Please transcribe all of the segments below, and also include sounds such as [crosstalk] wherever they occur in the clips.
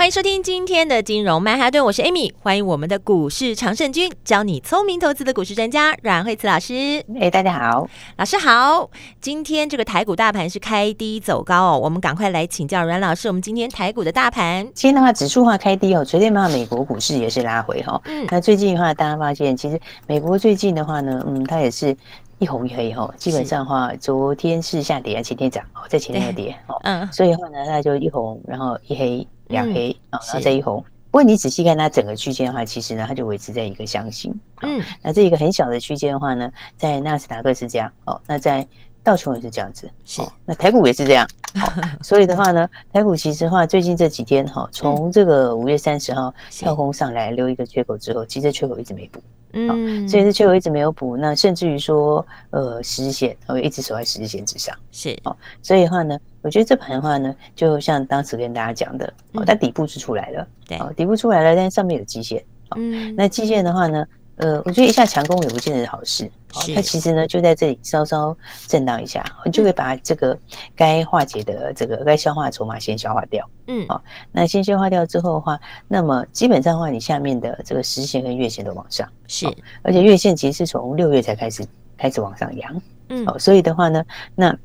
欢迎收听今天的金融曼哈顿，我是 Amy，欢迎我们的股市常胜军，教你聪明投资的股市专家阮慧慈老师。哎，大家好，老师好。今天这个台股大盘是开低走高哦，我们赶快来请教阮老师，我们今天台股的大盘，今天的话指数化开低哦，昨天的话美国股市也是拉回哈、哦。嗯，那最近的话，大家发现其实美国最近的话呢，嗯，它也是一红一黑哈、哦，基本上的话，昨天是下跌，前天涨哦，在前天又跌哦，嗯，所以的话呢，它就一红然后一黑。两黑啊，然后再一红。不过你仔细看它整个区间的话，其实呢，它就维持在一个箱型。嗯，那这一个很小的区间的话呢，在纳斯达克是这样哦，那在道琼也是这样子。是，那台股也是这样。[laughs] 好，所以的话呢，台股其实的话最近这几天哈，从这个五月三十号跳空上来留一个缺口之后，其实缺口一直没补。嗯，所以这缺口一直没有补，那甚至于说，呃，十日线会一直守在十日线之上。是，哦，所以的话呢，我觉得这盘的话呢，就像当时跟大家讲的，哦，它底部是出来了，对，哦，底部出来了，但是上面有基线，嗯，那基线的话呢，呃，我觉得一下强攻也不见得是好事。它其实呢，就在这里稍稍震荡一下，你就会把这个该化解的这个该消化的筹码先消化掉。嗯，好，那先消化掉之后的话，那么基本上的话，你下面的这个实线跟月线都往上。是，而且月线其实是从六月才开始开始往上扬。嗯，好，所以的话呢，那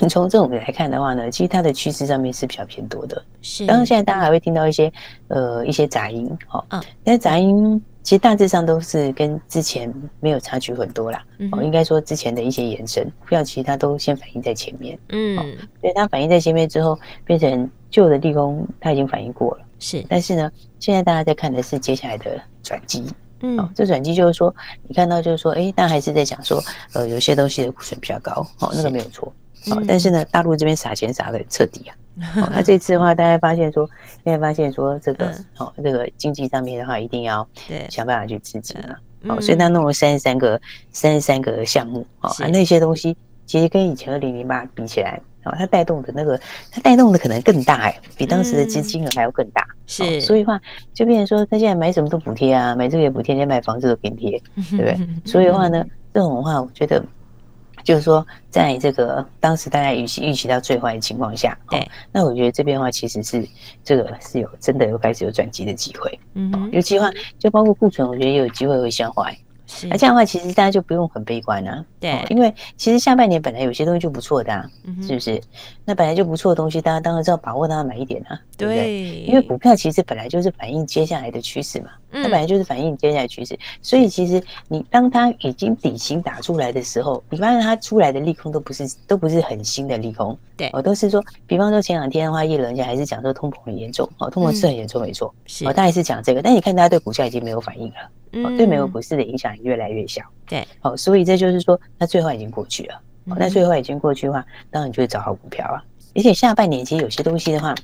你从这种来看的话呢，其实它的趋势上面是比较偏多的。是，当然现在大家还会听到一些呃一些杂音，好，嗯，但杂音。其实大致上都是跟之前没有差距很多啦，嗯、哦，应该说之前的一些延伸，不要其实它都先反映在前面，嗯，哦，所以它反映在前面之后，变成旧的地宫，它已经反映过了，是，但是呢，现在大家在看的是接下来的转机，嗯，哦，这转机就是说，你看到就是说，哎，大家还是在讲说，呃，有些东西的库存比较高，哦，那个没有错。哦，但是呢，大陆这边撒钱撒的很彻底啊。[laughs] 哦，那这次的话，大家发现说，现在发现说，这个哦，这个经济上面的话，一定要想办法去刺激了。哦，所以他弄了三十三个三十三个项目。哦，那些东西其实跟以前二零零八比起来，哦，它带动的那个，它带动的可能更大哎，比当时的资金额还要更大。是，所以话就变成说，他现在买什么都补贴啊，买这个也补贴，连买房子都给贴，对不对？[laughs] 所以的话呢，这种的话，我觉得。就是说，在这个当时大家预期预期到最坏的情况下，对，那我觉得这边的话其实是这个是有真的有开始有转机的机会，嗯，有机会就包括库存，我觉得也有机会会消化。那这样的话，其实大家就不用很悲观啊。对，因为其实下半年本来有些东西就不错的啊，是不是？那本来就不错的东西，大家当然是要把握它买一点啊，对不对？因为股票其实本来就是反映接下来的趋势嘛，它本来就是反映接下来趋势。所以其实你当它已经底型打出来的时候，你发现它出来的利空都不是都不是很新的利空，对，我都是说，比方说前两天的话，叶人家还是讲说通膨很严重，哦，通膨是很严重，没错，是，哦，他还是讲这个，但你看大家对股价已经没有反应了。哦，对美国股市的影响越来越小。对，哦，所以这就是说，那最后已经过去了。哦，那最后已经过去的话，当然就会找好股票啊。而且下半年其实有些东西的话，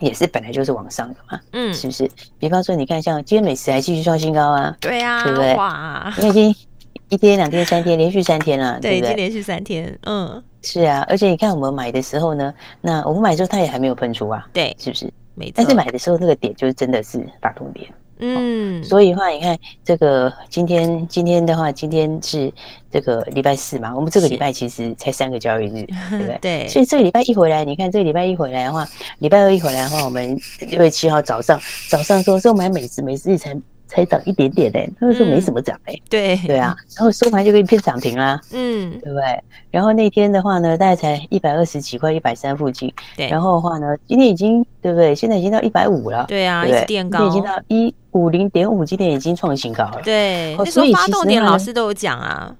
也是本来就是往上的嘛。嗯，是不是？比方说，你看像今天美食还继续创新高啊。对啊，对不对？哇，因为已经一天、两天、三天，连续三天了，对不对？连续三天，嗯，是啊。而且你看我们买的时候呢，那我们买的时候它也还没有喷出啊。对，是不是？没错。但是买的时候那个点就是真的是大痛点。嗯，所以的话，你看这个今天，今天的话，今天是这个礼拜四嘛，我们这个礼拜其实才三个交易日，对不对？[laughs] 对。所以这个礼拜一回来，你看这个礼拜一回来的话，礼拜二一回来的话，我们六月七号早上早上说说买美食，美食日才。才涨一点点嘞，那个时候没什么涨哎，对对啊，然后收盘就给你变涨停啦，嗯，对不对？然后那天的话呢，大概才一百二十几块，一百三附近，对。然后的话呢，今天已经对不对？现在已经到一百五了，对啊，一直垫高，已经到一五零点五，今天已经创新高了，对。所以发动点老师都有讲啊，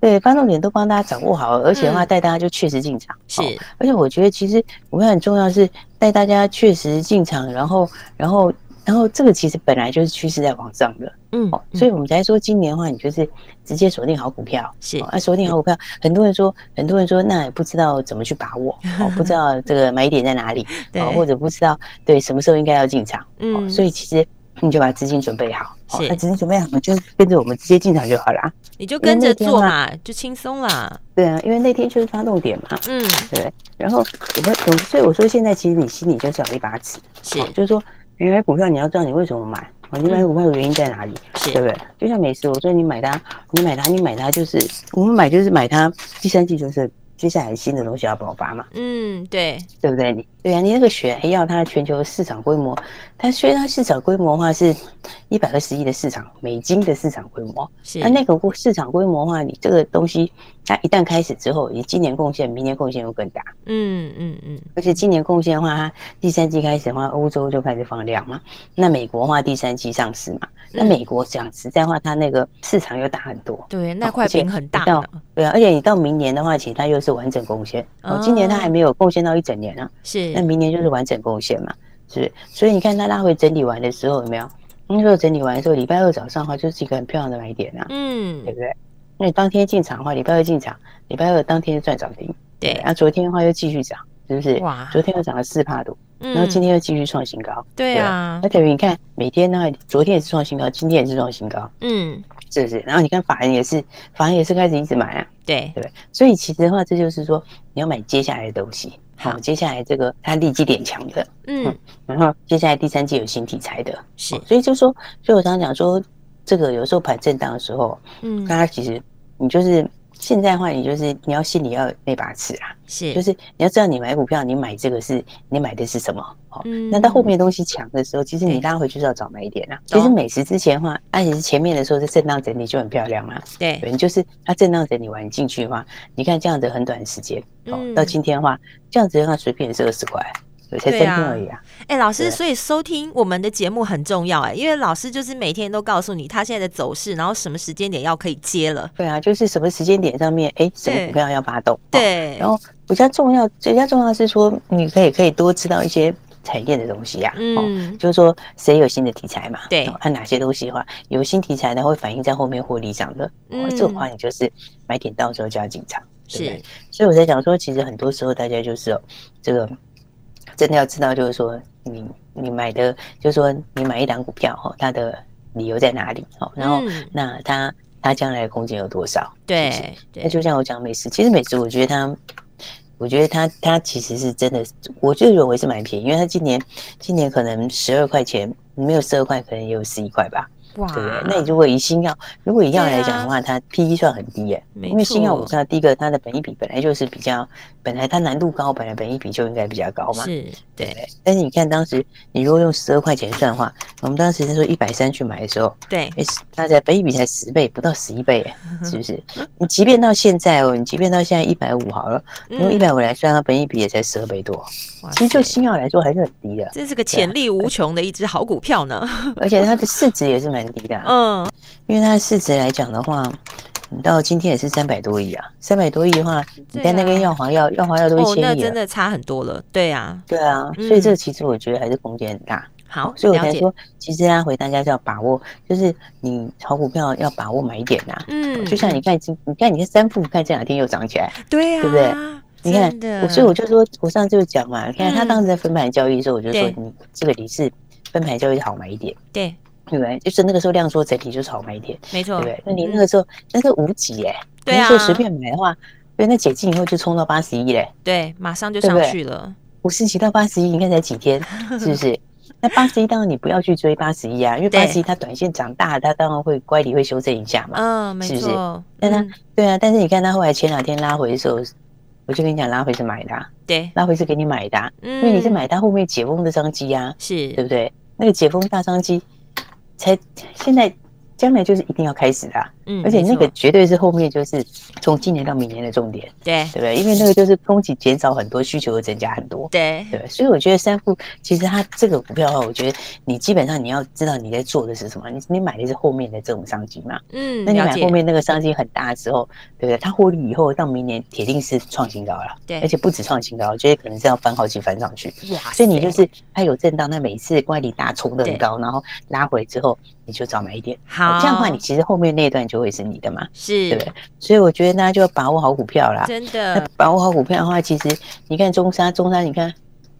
对，发动点都帮大家掌握好，而且的话带大家就确实进场，是。而且我觉得其实我们很重要是带大家确实进场，然后然后。然后这个其实本来就是趋势在往上的，嗯，所以我们才说今年的话，你就是直接锁定好股票，是，啊，锁定好股票。很多人说，很多人说，那也不知道怎么去把握，[laughs] 哦，不知道这个买点在哪里，[laughs] 对，或者不知道对什么时候应该要进场，嗯，所以其实你就把资金准备好，是，那资金准备好，你就跟着我们直接进场就好了。你就跟着做嘛，就轻松啦。对啊，因为那天就是发动点嘛。嗯，对。然后我们，所以我说现在其实你心里就是有一把尺，是，就是说原来股票你要知道你为什么买，你买股票的原因在哪里，是对不对？就像美食，我说你买它，你买它，你买它，就是我们买就是买它，第三季就是。接下来新的东西要爆发嘛？嗯，对，对不对？你对啊，你那个血要它全球市场规模，它虽然它市场规模的话是一百二十亿的市场美金的市场规模，是那那个市场规模的话，你这个东西它一旦开始之后，你今年贡献，明年贡献会更大。嗯嗯嗯。而且今年贡献的话，它第三季开始的话，欧洲就开始放量嘛。那美国的话，第三季上市嘛。那美国讲实在话，它那个市场又大很多。对，那块饼很大。对啊，而且你到明年的话，其实它又是完整贡献。哦，今年它还没有贡献到一整年啊。是。那明年就是完整贡献嘛，是不是？所以你看它拉回整理完的时候，有没有？那时候整理完的时候，礼拜二早上的话，就是一个很漂亮的买点啊。嗯。对不对？那你当天进场的话，礼拜二进场，礼拜二当天就赚涨停。对。那昨天的话又继续涨，是不是？哇。昨天又涨了四帕多。然后今天又继续创新高，嗯、对啊，那等于你看每天呢，昨天也是创新高，今天也是创新高，嗯，是不是？然后你看法人也是，法人也是开始一直买啊，对对，对，所以其实的话，这就是说你要买接下来的东西，好，接下来这个它利基点强的，嗯，嗯，然后接下来第三季有新题材的，是，所以就说，所以我常常讲说，这个有时候盘震荡的时候，嗯，大家其实你就是。现在的话，你就是你要心里要有那把尺啊，是，就是你要知道你买股票，你买这个是你买的是什么，哦，嗯，那到后面东西强的时候，其实你拉回去是要早买一点啊。其实美食之前的话，而且是前面的时候是震荡整理就很漂亮啦，对，你就是它震荡整理完进去的话，你看这样子很短时间，哦，到今天的话，这样子的话随便也是二十块。才三天而已啊！哎、老师，所以收听我们的节目很重要哎、欸，因为老师就是每天都告诉你他现在的走势，然后什么时间点要可以接了。对啊，就是什么时间点上面，哎、欸，什么股票要发动？对。然后比较重要，比较重要的是说，你可以可以多知道一些产业的东西呀、啊。嗯。就是说，谁有新的题材嘛？对。看哪些东西的话，有新题材呢会反映在后面获利上的。嗯。这种话，你就是买点到时候就要进场，对不对？是。所以我在讲说，其实很多时候大家就是哦，这个。真的要知道，就是说你你买的，就是说你买一档股票哈，它的理由在哪里？哦，然后那它它将来的空间有多少？对，那就像我讲美食，其实美食我觉得它，我觉得它它其实是真的，我就认为是蛮便宜，因为它今年今年可能十二块钱，没有十二块，可能也有十一块吧。哇，对不对？那你如果以新药，如果以药来讲的话，它 PE 算很低耶，因为新药我知道，第一个它的本益比本来就是比较，本来它难度高，本来本益比就应该比较高嘛。是，对。但是你看当时，你如果用十二块钱算的话，我们当时他说一百三去买的时候，对，大家本益比才十倍，不到十一倍，是不是？你即便到现在哦，你即便到现在一百五好了，用一百五来算，它本益比也才十二倍多。其实就新药来说还是很低的。这是个潜力无穷的一只好股票呢，[laughs] 而且它的市值也是蛮。低的，嗯，因为它的市值来讲的话，你到今天也是三百多亿啊，三百多亿的话，你在那边药华药药华药都一千亿了，哦，那真的差很多了，对啊，对啊，所以这其实我觉得还是空间很大。好，所以我才说，其实他回大家就要把握，就是你炒股票要把握买点呐，嗯，就像你看今，你看你看三富，看这两天又涨起来，对呀，对不对？你看，我所以我就说，我上次就讲嘛，你看他当时在分盘交易的时候，我就说你这个你是分盘交易好买一点，对。对不对？就是那个时候量缩整体就是好买点，没错，对不对？那你那个时候那是五几哎，对啊，随便买的话，对，那解禁以后就冲到八十一嘞，对，马上就上去了。五十几到八十一，你看才几天，[laughs] 是不是？那八十一当然你不要去追八十一啊，因为八十一它短线长大，它当然会乖离会修正一下嘛，嗯，是不是？但它对啊，但是你看它后来前两天拉回的时候，我就跟你讲，拉回是买的，对，拉回是给你买的，因为你是买它后面解封的商机啊，是对不对？那个解封大商机。才现在，将来就是一定要开始的，嗯，而且那个绝对是后面就是从今年到明年的重点，对，对不对？因为那个就是供给减少很多，需求会增加很多，对，对。所以我觉得三富其实它这个股票的话，我觉得你基本上你要知道你在做的是什么，你你买的是后面的这种商机嘛，嗯，那你买后面那个商机很大的时候，对不对？它获利以后到明年铁定是创新高了，对，而且不止创新高，我觉得可能是要翻好几番上去，哇！所以你就是它有震荡，那每次乖离大冲的很高，然后拉回之后。你就早买一点，好，这样的话，你其实后面那一段就会是你的嘛，是，对不对？所以我觉得大家就要把握好股票啦，真的。[laughs] 把握好股票的话，其实你看中沙，中沙，你看，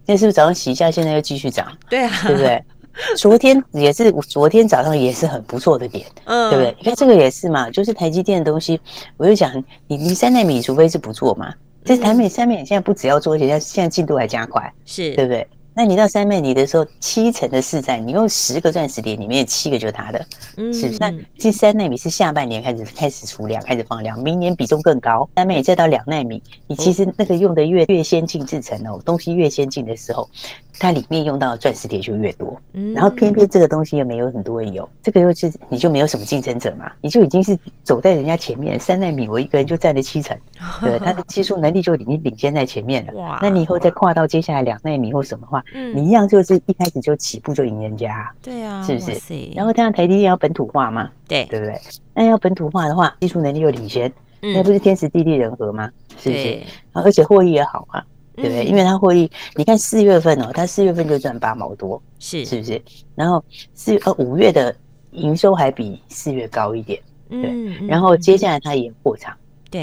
那是不是早上洗一下，现在又继续涨？对啊，对不对？[laughs] 昨天也是，昨天早上也是很不错的点，嗯，对不对？你看这个也是嘛，就是台积电的东西，我就讲你你三奈米，除非是不做嘛，这台美三美现在不只要做，而且现在进度还加快，是对不对？那你到三奈米的时候，七成的市占，你用十个钻石点，里面有七个就是它的，嗯，是不是？那这三奈米是下半年开始开始出量，开始放量，明年比重更高。三奈米再到两奈米，你其实那个用的越越先进制程哦，东西越先进的时候，它里面用到的钻石点就越多。嗯，然后偏偏这个东西又没有很多人有，这个又是你就没有什么竞争者嘛，你就已经是走在人家前面。三奈米我一个人就占了七成，[laughs] 对，它的技术能力就已经领先在前面了。哇，那你以后再跨到接下来两奈米或什么话？嗯，你一样就是一开始就起步就赢人家，对啊，是不是？然后这样台积电要本土化嘛，对，对不对？那要本土化的话，技术能力又领先，那不是天时地利人和吗？是不是？而且获利也好啊，对不对？因为它获利，你看四月份哦，它四月份就赚八毛多，是是不是？然后四呃五月的营收还比四月高一点，对，然后接下来它也扩厂。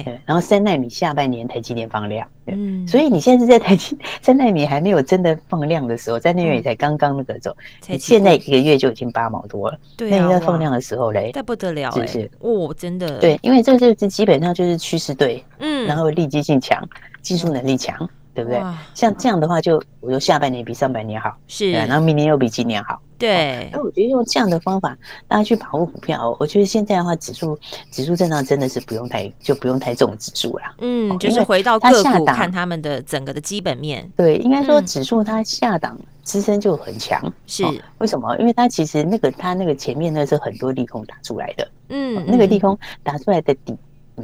对，然后三奈米下半年台积电放量，嗯，所以你现在是在台积三奈米还没有真的放量的时候，三奈米才刚刚那个走，你现在一个月就已经八毛多了，对，那你在放量的时候嘞，那不得了，是不是？哦，真的，对，因为这就是基本上就是趋势对，嗯，然后利基性强，技术能力强。对不对？像这样的话，就我就下半年比上半年好，是，然后明年又比今年好，对。那我觉得用这样的方法，大家去把握股票，我觉得现在的话，指数指数震荡真的是不用太就不用太重指数了。嗯，就是回到个股看他们的整个的基本面。对，应该说指数它下档支撑就很强，是为什么？因为它其实那个它那个前面那是很多利空打出来的，嗯，那个利空打出来的底。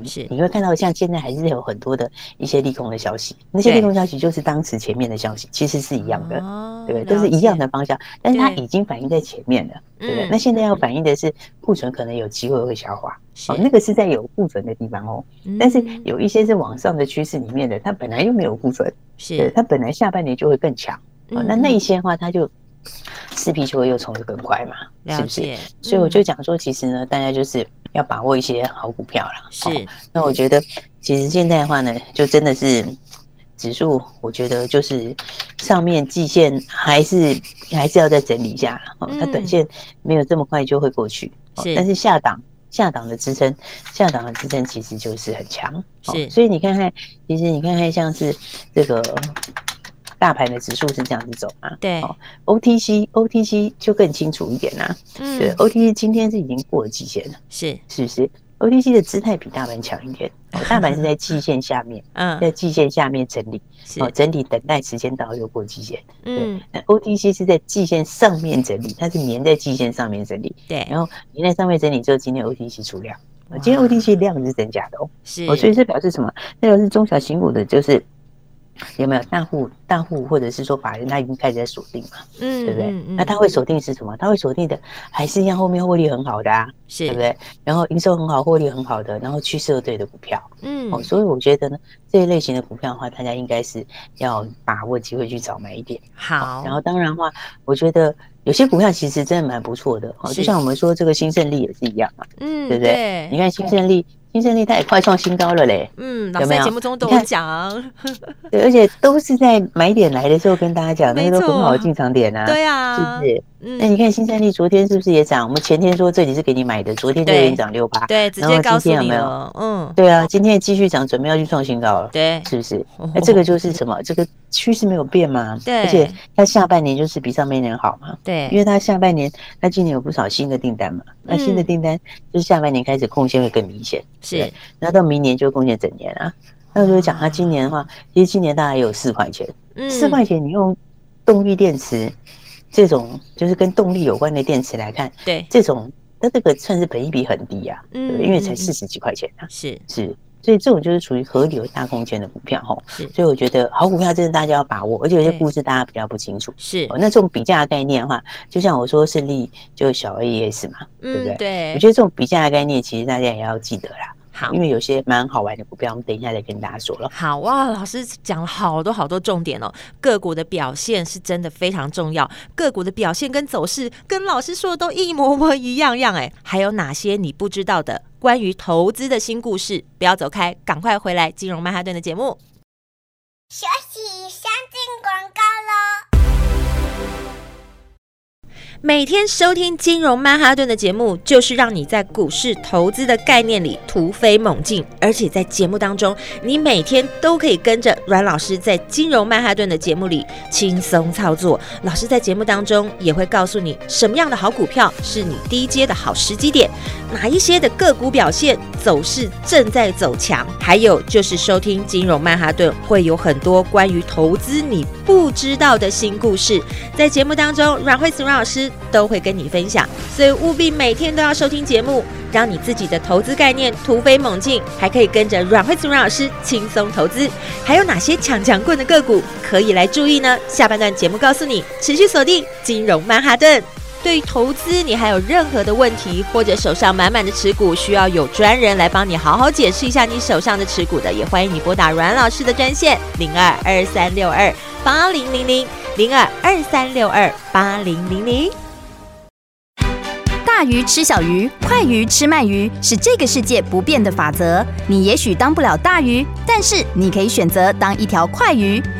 是，你会看到像现在还是有很多的一些利空的消息，那些利空消息就是当时前面的消息，其实是一样的，对不对？都是一样的方向，但是它已经反映在前面了，对不对？那现在要反映的是库存可能有机会会消化，哦，那个是在有库存的地方哦，但是有一些是往上的趋势里面的，它本来又没有库存，是。它本来下半年就会更强，哦，那那一些的话，它就势必就会又冲得更快嘛，是不是？所以我就讲说，其实呢，大家就是。要把握一些好股票了，是。那我觉得，其实现在的话呢，就真的是指数，我觉得就是上面季线还是还是要再整理一下哦。它短线没有这么快就会过去，是。但是下档下档的支撑，下档的支撑其实就是很强，是。所以你看看，其实你看看像是这个。大盘的指数是这样子走嘛？对，OTC OTC 就更清楚一点啦。嗯，对，OTC 今天是已经过了季线了，是。是不是？OTC 的姿态比大盘强一点，[laughs] 大盘是在季线下面，嗯，在季线下面整理，哦，整理等待时间到又过季线，嗯，那 OTC 是在季线上面整理，它是粘在季线上面整理，对，然后粘在上面整理之后，今天 OTC 出量，今天 OTC 量是增加的哦，是，哦，所以这表示什么？那个是中小型股的，就是。有没有大户？大户或者是说法人，他已经开始在锁定嘛？嗯，对不对？那他会锁定是什么？他会锁定的还是一样，后面获利很好的啊，是对不对？然后营收很好，获利很好的，然后趋势对的股票。嗯，哦，所以我觉得呢，这一类型的股票的话，大家应该是要把握机会去找买一点。好，然后当然的话，我觉得有些股票其实真的蛮不错的。哦，就像我们说这个新胜利也是一样嘛。嗯，对不对？你看新胜利。新胜利它也快创新高了嘞，嗯，老师在？节目中都讲，对，而且都是在买点来的时候跟大家讲，那个都很好的进场点啊，对啊，是不是？嗯，那你看新胜利昨天是不是也涨？我们前天说这里是给你买的，昨天就已经涨六八，对，直接告诉你了，嗯，对啊，今天也继续涨，准备要去创新高了，对，是不是？那这个就是什么？这个趋势没有变嘛，对，而且它下半年就是比上半年好嘛，对，因为它下半年它今年有不少新的订单嘛，那新的订单就是下半年开始贡献会更明显。是，那到明年就贡献整年啊。那如果讲它今年的话，其实今年大概有四块钱，四块钱你用动力电池这种就是跟动力有关的电池来看，对，这种那这个算是本益比很低呀，嗯，因为才四十几块钱啊，是是。所以这种就是属于合理有大空间的股票哈，是。所以我觉得好股票真的大家要把握，而且有些故事大家比较不清楚。是。那这种比价的概念的话，就像我说胜利就小 AES 嘛，对不对？对。我觉得这种比价的概念，其实大家也要记得啦。好，因为有些蛮好玩的股票，我们等一下再跟大家说了。好哇，老师讲了好多好多重点哦。个股的表现是真的非常重要，个股的表现跟走势跟老师说的都一模模一样样哎。还有哪些你不知道的？关于投资的新故事，不要走开，赶快回来！金融曼哈顿的节目，学习，先进广告每天收听金融曼哈顿的节目，就是让你在股市投资的概念里突飞猛进。而且在节目当中，你每天都可以跟着阮老师在金融曼哈顿的节目里轻松操作。老师在节目当中也会告诉你什么样的好股票是你低阶的好时机点，哪一些的个股表现走势正在走强。还有就是收听金融曼哈顿，会有很多关于投资你不知道的新故事。在节目当中，阮慧慈阮老师。都会跟你分享，所以务必每天都要收听节目，让你自己的投资概念突飞猛进，还可以跟着阮慧慈阮老师轻松投资。还有哪些强强棍的个股可以来注意呢？下半段节目告诉你，持续锁定金融曼哈顿。对于投资，你还有任何的问题，或者手上满满的持股，需要有专人来帮你好好解释一下你手上的持股的，也欢迎你拨打阮老师的专线零二二三六二八零零零零二二三六二八零零零。大鱼吃小鱼，快鱼吃慢鱼，是这个世界不变的法则。你也许当不了大鱼，但是你可以选择当一条快鱼。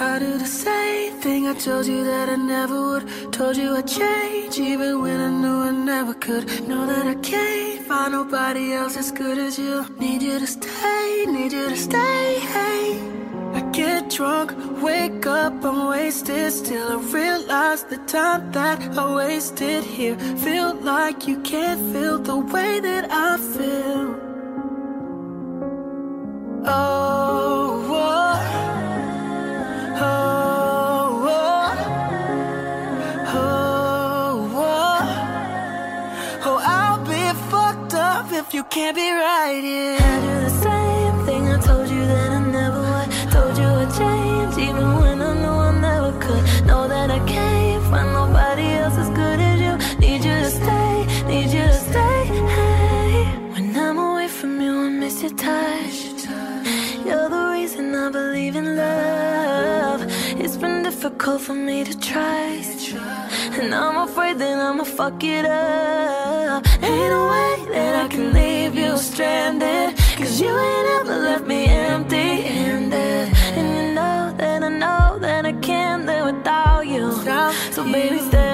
I do the same thing I told you that I never would. Told you I'd change even when I knew I never could. Know that I can't find nobody else as good as you. Need you to stay, need you to stay. Hey. I get drunk, wake up, I'm wasted. Still, I realize the time that I wasted here. Feel like you can't feel the way that I feel. Oh. Oh, oh, oh, if you can't be right, yeah I do the same thing I told you that I difficult for me to trust And I'm afraid that I'ma fuck it up. Ain't no way that I can leave you stranded. Cause you ain't ever left me empty-handed. And you know that I know that I can't live without you. So baby stay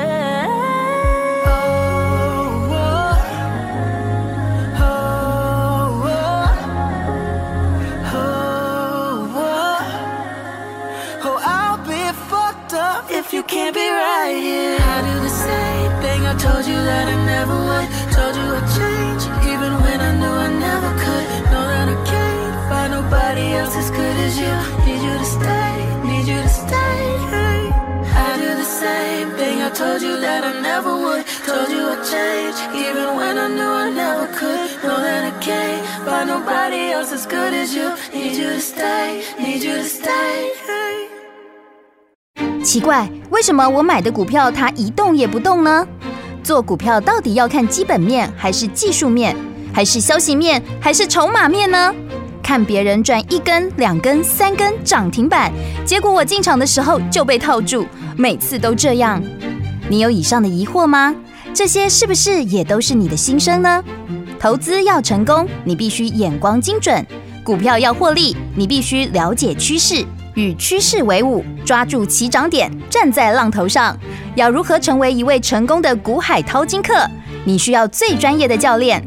told you that I never would Told you I'd change Even when I knew I never could Know that I can't find nobody else as good as you Need you to stay, need you to stay hey. 奇怪，为什么我买的股票它一动也不动呢？做股票到底要看基本面，还是技术面，还是消息面，还是筹码面呢？看别人赚一根、两根、三根涨停板，结果我进场的时候就被套住，每次都这样。你有以上的疑惑吗？这些是不是也都是你的心声呢？投资要成功，你必须眼光精准；股票要获利，你必须了解趋势。与趋势为伍，抓住起涨点，站在浪头上。要如何成为一位成功的股海淘金客？你需要最专业的教练。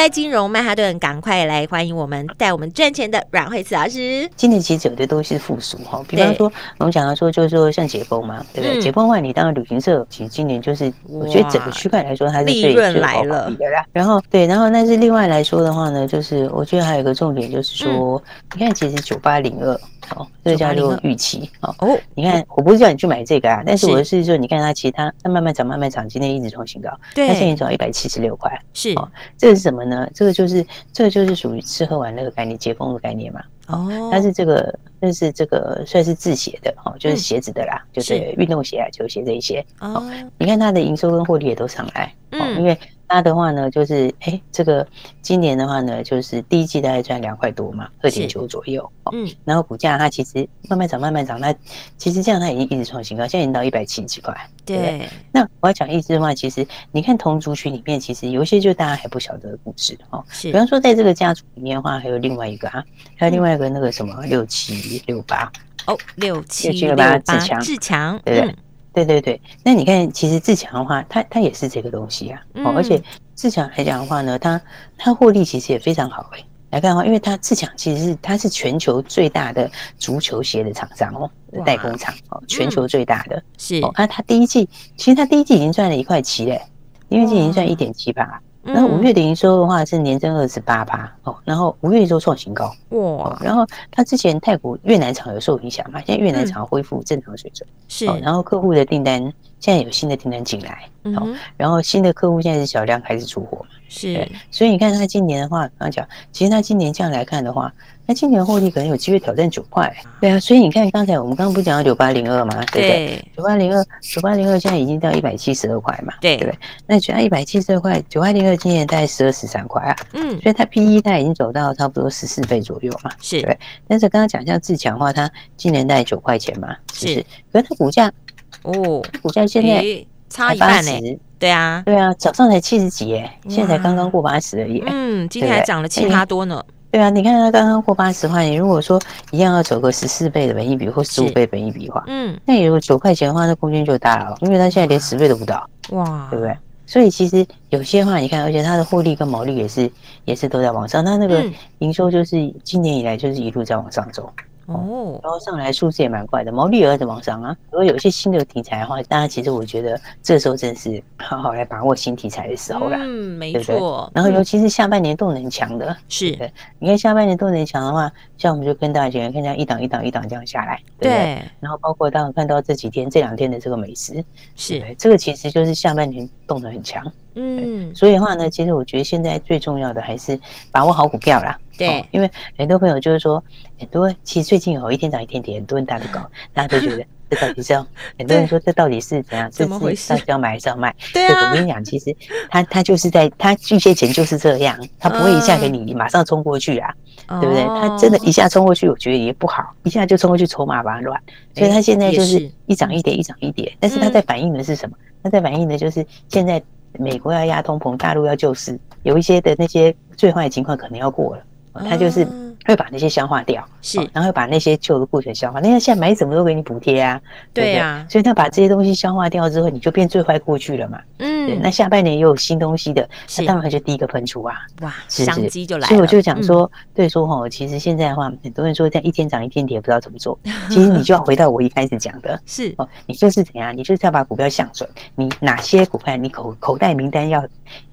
来，金融曼哈顿，赶快来欢迎我们带我们赚钱的阮慧慈老师。今年其实有的都是复苏哈，比方说我们讲到说，就是说像解封嘛，对不对？嗯、解封的话，你当然旅行社其实今年就是，我觉得整个区块来说，它是最利润来了，然后对，然后但是另外来说的话呢，就是我觉得还有一个重点就是说，嗯、你看其实九八零二。哦，这个叫做预期哦。哦，你看，我不是叫你去买这个啊，但是我是说，你看它其他它慢慢涨，慢慢涨，今天一直创新高，对，它现在涨到一百七十六块。是哦，这是什么呢？这个就是这个就是属于吃喝玩乐的概念，解封的概念嘛。哦，但是这个但是这个算是自鞋的哦，就是鞋子的啦，就是运动鞋啊、球鞋这一些。哦，你看它的营收跟获利也都上来。哦，因为。它的话呢，就是哎、欸，这个今年的话呢，就是第一季大概赚两块多嘛，二点九左右。嗯，然后股价它其实慢慢涨，慢慢涨，那其实这样它已经一直创新高，现在已经到一百七十几块。对，对，那我要讲意思的话，其实你看同族群里面，其实有一些就大家还不晓得的故事哦。是，比方说在这个家族里面的话，还有另外一个啊，还有另外一个那个什么六七六八哦，六七六八自强自强，对。嗯对对对，那你看，其实自强的话，它它也是这个东西啊，哦，而且自强来讲的话呢，它它获利其实也非常好哎。来看的话，因为它自强其实是它是全球最大的足球鞋的厂商哦，代工厂哦，全球最大的是哦。那它第一季其实它第一季已经赚了一块七嘞，第一季已经赚一点七八。然后五月的营收的话是年增二十八趴哦，然后五月营收创新高哇，然后他之前泰国越南厂有受影响嘛，现在越南厂恢复正常水准是，然后客户的订单现在有新的订单进来，哦，然后新的客户现在是小量开始出货嘛，是，所以你看他今年的话，刚刚讲，其实他今年这样来看的话。那今年获利可能有机会挑战九块，对啊，所以你看刚才我们刚刚不讲到九八零二嘛？对不对？九八零二，九八零二现在已经到一百七十二块嘛，对不对？那九八一百七十二块，九八零二今年大概十二十三块啊，嗯，所以它 P E 它已经走到差不多十四倍左右嘛，是对。但是刚刚讲像自强的话，它今年大概九块钱嘛，是，是，可是它股价哦，股价现在差一半呢，对啊，对啊，早上才七十几耶，现在才刚刚过八十而已，嗯，今天还涨了七八多呢。对啊，你看它刚刚过八十块，你如果说一样要走个十四倍的本益比或十五倍本益比的话，嗯，那你如果九块钱的话，那空间就大了，因为它现在连十倍都不到，哇，对不对？所以其实有些话你看，而且它的获利跟毛利也是也是都在往上，它那个营收就是今年以来就是一路在往上走。哦，然后上来数字也蛮快的，毛利也在往上啊。如果有一些新的题材的话，大家其实我觉得这时候正是好好来把握新题材的时候啦。嗯，没错。然后尤其是下半年动能强的，是的。你看下半年动能强的话，像我们就跟大家讲，看这样一档一档一档这样下来，对不对？然后包括当然看到这几天这两天的这个美食，是这个其实就是下半年动能很强。嗯，所以的话呢，其实我觉得现在最重要的还是把握好股票啦。对，因为很多朋友就是说，很多其实最近有一天涨一天跌，很多人大家都搞，大家都觉得这到底是要，[laughs] 很多人说这到底是怎样？[laughs] 怎么回事？到底要买还是要卖？[laughs] 对啊，我跟你讲，其实他他就是在他巨蟹前就是这样，他不会一下给你马上冲过去啊，对不对？他真的一下冲过去，我觉得也不好，一下就冲过去，筹码把它乱，所以他现在就是一涨一跌，一涨一跌，但是他在反映的是什么？他在反映的就是现在。美国要压通膨，大陆要救市，有一些的那些最坏的情况可能要过了，他就是。会把那些消化掉，是，然后会把那些旧的库存消化。那现在买什么都给你补贴啊，对呀。所以他把这些东西消化掉之后，你就变最坏过去了嘛。嗯，那下半年又有新东西的，那当然就第一个喷出啊。哇，商机就来了。所以我就讲说，对说哈，其实现在的话，很多人说在一天涨一天跌，不知道怎么做。[laughs] 其实你就要回到我一开始讲的，[laughs] 是哦，你就是怎样，你就是要把股票想准，你哪些股票你口口袋名单要。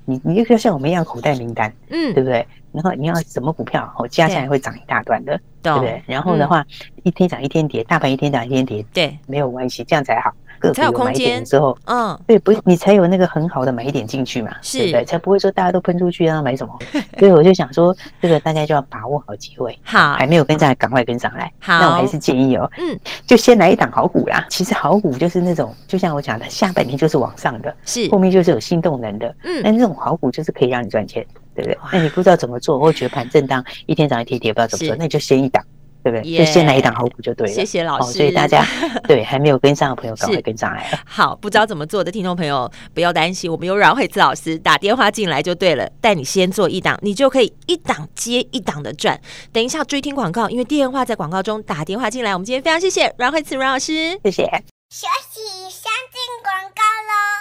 你你就要像我们一样口袋名单，嗯，对不对？然后你要什么股票，哦，加起来会涨一大段的，对不对？然后的话，一天涨一天跌，大盘一天涨一天跌，对，没有关系，这样才好。个股有买点之后，嗯，对，不你才有那个很好的买点进去嘛，是，对不对？才不会说大家都喷出去，让他买什么？[laughs] 所以我就想说，这个大家就要把握好机会。好，还没有跟上来，赶快跟上来。好，那我还是建议哦，嗯，就先来一档好股啦。其实好股就是那种，就像我讲的，下半年就是往上的，是后面就是有新动能的，嗯，那这种好股就是可以让你赚钱，对不对？那你不知道怎么做，或觉得盘震荡，一天涨一天跌，不知道怎么做，那你就先一档。对不对？Yeah, 就先来一档好股就对了。谢谢老师。哦、所以大家 [laughs] 对还没有跟上的朋友，赶快跟上来了。好，不知道怎么做的听众朋友不要担心，我们有阮慧慈老师打电话进来就对了，带你先做一档，你就可以一档接一档的赚。等一下追听广告，因为电话在广告中打电话进来。我们今天非常谢谢阮慧慈阮老师，谢谢。休息，先进广告喽。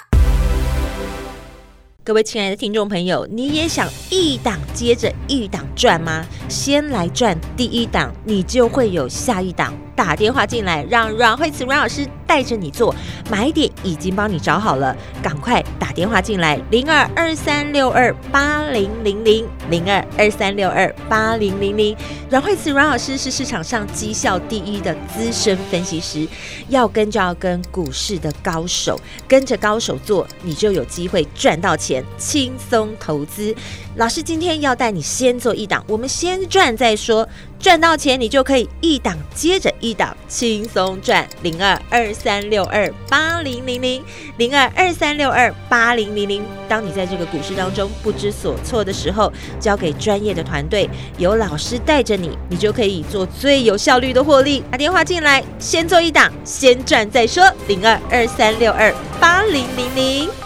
各位亲爱的听众朋友，你也想一档接着一档赚吗？先来赚第一档，你就会有下一档。打电话进来，让阮慧慈阮老师带着你做，买点已经帮你找好了，赶快打电话进来，零二二三六二八零零零零二二三六二八零零零。阮慧慈阮老师是市场上绩效第一的资深分析师，要跟就要跟股市的高手，跟着高手做，你就有机会赚到钱，轻松投资。老师今天要带你先做一档，我们先赚再说。赚到钱，你就可以一档接着一档轻松赚。零二二三六二八零零零零二二三六二八零零零。当你在这个股市当中不知所措的时候，交给专业的团队，有老师带着你，你就可以做最有效率的获利。打电话进来，先做一档，先赚再说。零二二三六二八零零零。